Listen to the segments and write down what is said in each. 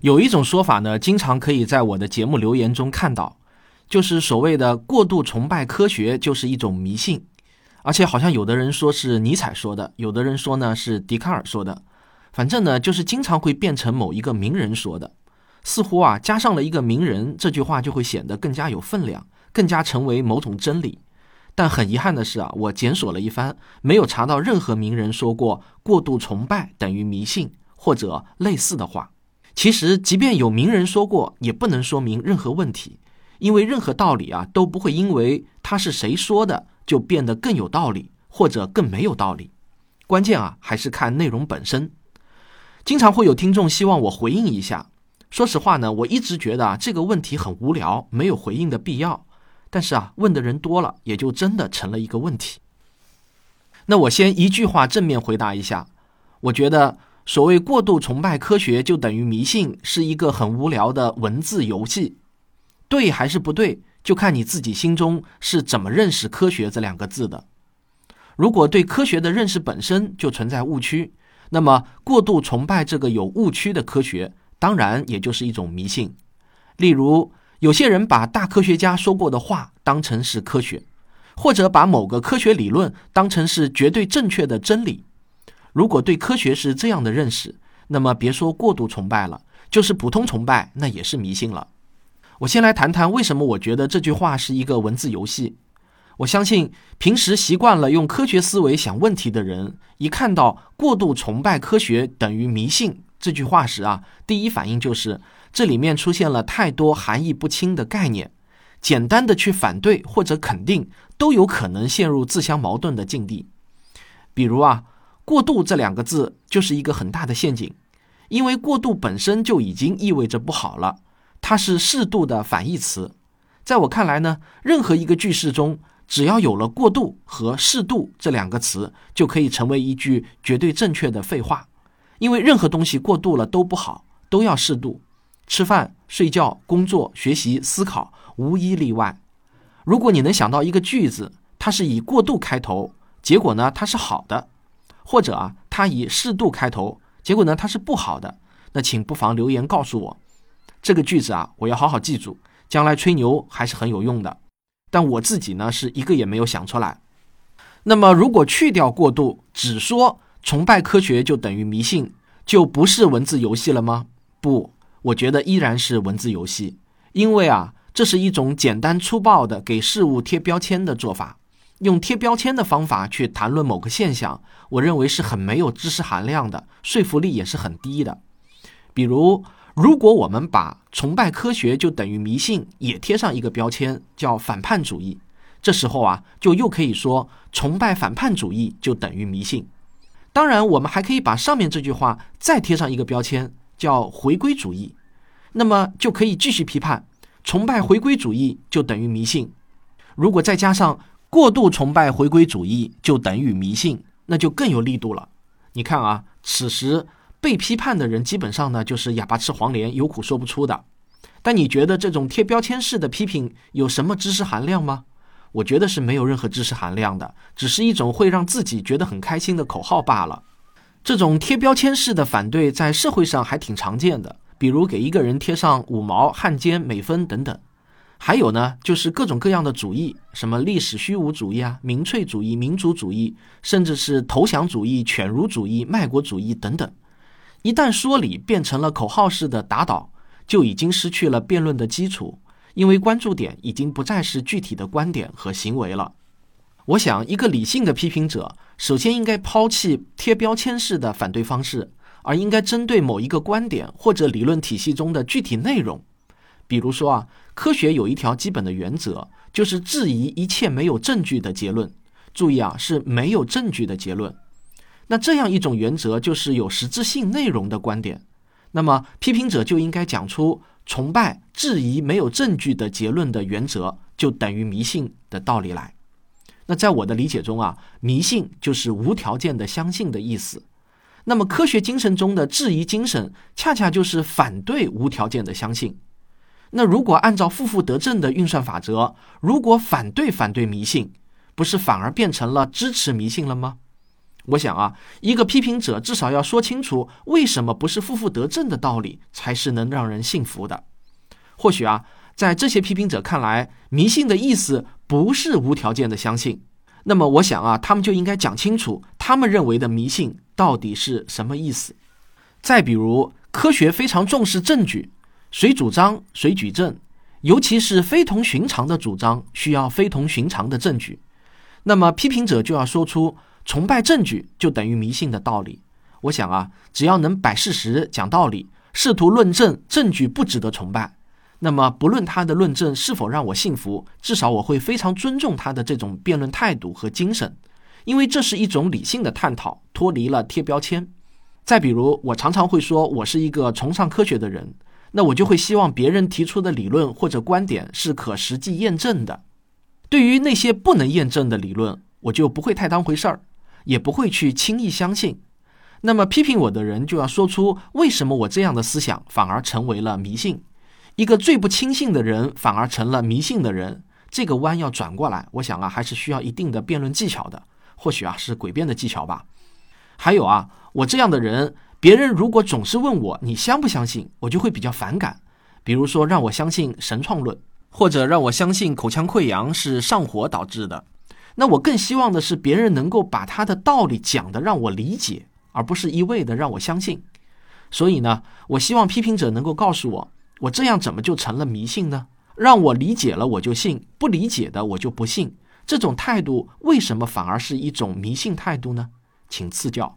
有一种说法呢，经常可以在我的节目留言中看到，就是所谓的过度崇拜科学就是一种迷信，而且好像有的人说是尼采说的，有的人说呢是笛卡尔说的，反正呢就是经常会变成某一个名人说的，似乎啊加上了一个名人，这句话就会显得更加有分量，更加成为某种真理。但很遗憾的是啊，我检索了一番，没有查到任何名人说过过度崇拜等于迷信或者类似的话。其实，即便有名人说过，也不能说明任何问题，因为任何道理啊都不会因为他是谁说的就变得更有道理或者更没有道理。关键啊还是看内容本身。经常会有听众希望我回应一下，说实话呢，我一直觉得啊这个问题很无聊，没有回应的必要。但是啊，问的人多了，也就真的成了一个问题。那我先一句话正面回答一下，我觉得。所谓过度崇拜科学就等于迷信，是一个很无聊的文字游戏。对还是不对，就看你自己心中是怎么认识科学这两个字的。如果对科学的认识本身就存在误区，那么过度崇拜这个有误区的科学，当然也就是一种迷信。例如，有些人把大科学家说过的话当成是科学，或者把某个科学理论当成是绝对正确的真理。如果对科学是这样的认识，那么别说过度崇拜了，就是普通崇拜，那也是迷信了。我先来谈谈为什么我觉得这句话是一个文字游戏。我相信平时习惯了用科学思维想问题的人，一看到“过度崇拜科学等于迷信”这句话时啊，第一反应就是这里面出现了太多含义不清的概念，简单的去反对或者肯定，都有可能陷入自相矛盾的境地。比如啊。过度这两个字就是一个很大的陷阱，因为过度本身就已经意味着不好了，它是适度的反义词。在我看来呢，任何一个句式中，只要有了过度和适度这两个词，就可以成为一句绝对正确的废话。因为任何东西过度了都不好，都要适度。吃饭、睡觉、工作、学习、思考，无一例外。如果你能想到一个句子，它是以过度开头，结果呢，它是好的。或者啊，它以适度开头，结果呢它是不好的，那请不妨留言告诉我，这个句子啊我要好好记住，将来吹牛还是很有用的。但我自己呢是一个也没有想出来。那么如果去掉过度，只说崇拜科学就等于迷信，就不是文字游戏了吗？不，我觉得依然是文字游戏，因为啊这是一种简单粗暴的给事物贴标签的做法。用贴标签的方法去谈论某个现象，我认为是很没有知识含量的，说服力也是很低的。比如，如果我们把崇拜科学就等于迷信也贴上一个标签，叫反叛主义，这时候啊，就又可以说崇拜反叛主义就等于迷信。当然，我们还可以把上面这句话再贴上一个标签，叫回归主义，那么就可以继续批判崇拜回归主义就等于迷信。如果再加上。过度崇拜回归主义就等于迷信，那就更有力度了。你看啊，此时被批判的人基本上呢就是哑巴吃黄连，有苦说不出的。但你觉得这种贴标签式的批评有什么知识含量吗？我觉得是没有任何知识含量的，只是一种会让自己觉得很开心的口号罢了。这种贴标签式的反对在社会上还挺常见的，比如给一个人贴上五毛、汉奸、美分等等。还有呢，就是各种各样的主义，什么历史虚无主义啊、民粹主义、民主主义，甚至是投降主义、犬儒主义、卖国主义等等。一旦说理变成了口号式的打倒，就已经失去了辩论的基础，因为关注点已经不再是具体的观点和行为了。我想，一个理性的批评者，首先应该抛弃贴标签式的反对方式，而应该针对某一个观点或者理论体系中的具体内容。比如说啊，科学有一条基本的原则，就是质疑一切没有证据的结论。注意啊，是没有证据的结论。那这样一种原则就是有实质性内容的观点。那么批评者就应该讲出崇拜、质疑没有证据的结论的原则，就等于迷信的道理来。那在我的理解中啊，迷信就是无条件的相信的意思。那么科学精神中的质疑精神，恰恰就是反对无条件的相信。那如果按照负负得正的运算法则，如果反对反对迷信，不是反而变成了支持迷信了吗？我想啊，一个批评者至少要说清楚为什么不是负负得正的道理，才是能让人信服的。或许啊，在这些批评者看来，迷信的意思不是无条件的相信。那么，我想啊，他们就应该讲清楚他们认为的迷信到底是什么意思。再比如，科学非常重视证据，谁主张谁举证，尤其是非同寻常的主张需要非同寻常的证据。那么，批评者就要说出崇拜证据就等于迷信的道理。我想啊，只要能摆事实、讲道理，试图论证证据不值得崇拜。那么，不论他的论证是否让我信服，至少我会非常尊重他的这种辩论态度和精神，因为这是一种理性的探讨，脱离了贴标签。再比如，我常常会说我是一个崇尚科学的人，那我就会希望别人提出的理论或者观点是可实际验证的。对于那些不能验证的理论，我就不会太当回事儿，也不会去轻易相信。那么，批评我的人就要说出为什么我这样的思想反而成为了迷信。一个最不轻信的人，反而成了迷信的人，这个弯要转过来，我想啊，还是需要一定的辩论技巧的，或许啊是诡辩的技巧吧。还有啊，我这样的人，别人如果总是问我你相不相信，我就会比较反感。比如说让我相信神创论，或者让我相信口腔溃疡是上火导致的，那我更希望的是别人能够把他的道理讲的让我理解，而不是一味的让我相信。所以呢，我希望批评者能够告诉我。我这样怎么就成了迷信呢？让我理解了我就信，不理解的我就不信。这种态度为什么反而是一种迷信态度呢？请赐教。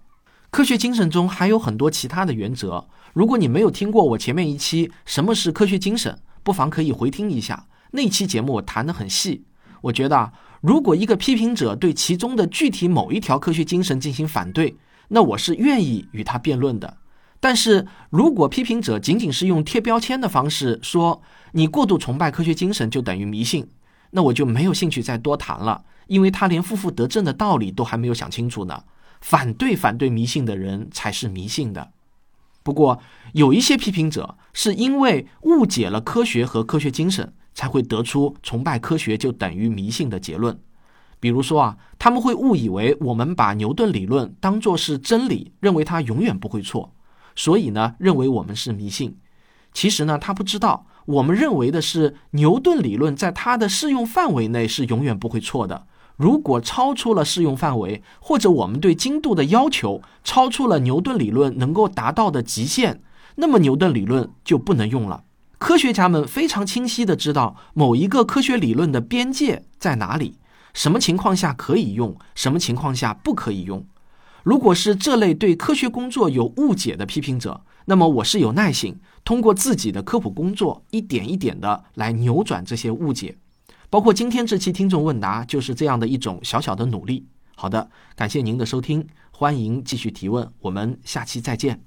科学精神中还有很多其他的原则。如果你没有听过我前面一期什么是科学精神，不妨可以回听一下那期节目，我谈得很细。我觉得啊，如果一个批评者对其中的具体某一条科学精神进行反对，那我是愿意与他辩论的。但是如果批评者仅仅是用贴标签的方式说你过度崇拜科学精神就等于迷信，那我就没有兴趣再多谈了，因为他连负负得正的道理都还没有想清楚呢。反对反对迷信的人才是迷信的。不过有一些批评者是因为误解了科学和科学精神，才会得出崇拜科学就等于迷信的结论。比如说啊，他们会误以为我们把牛顿理论当作是真理，认为它永远不会错。所以呢，认为我们是迷信。其实呢，他不知道，我们认为的是牛顿理论在它的适用范围内是永远不会错的。如果超出了适用范围，或者我们对精度的要求超出了牛顿理论能够达到的极限，那么牛顿理论就不能用了。科学家们非常清晰的知道某一个科学理论的边界在哪里，什么情况下可以用，什么情况下不可以用。如果是这类对科学工作有误解的批评者，那么我是有耐心，通过自己的科普工作，一点一点的来扭转这些误解。包括今天这期听众问答，就是这样的一种小小的努力。好的，感谢您的收听，欢迎继续提问，我们下期再见。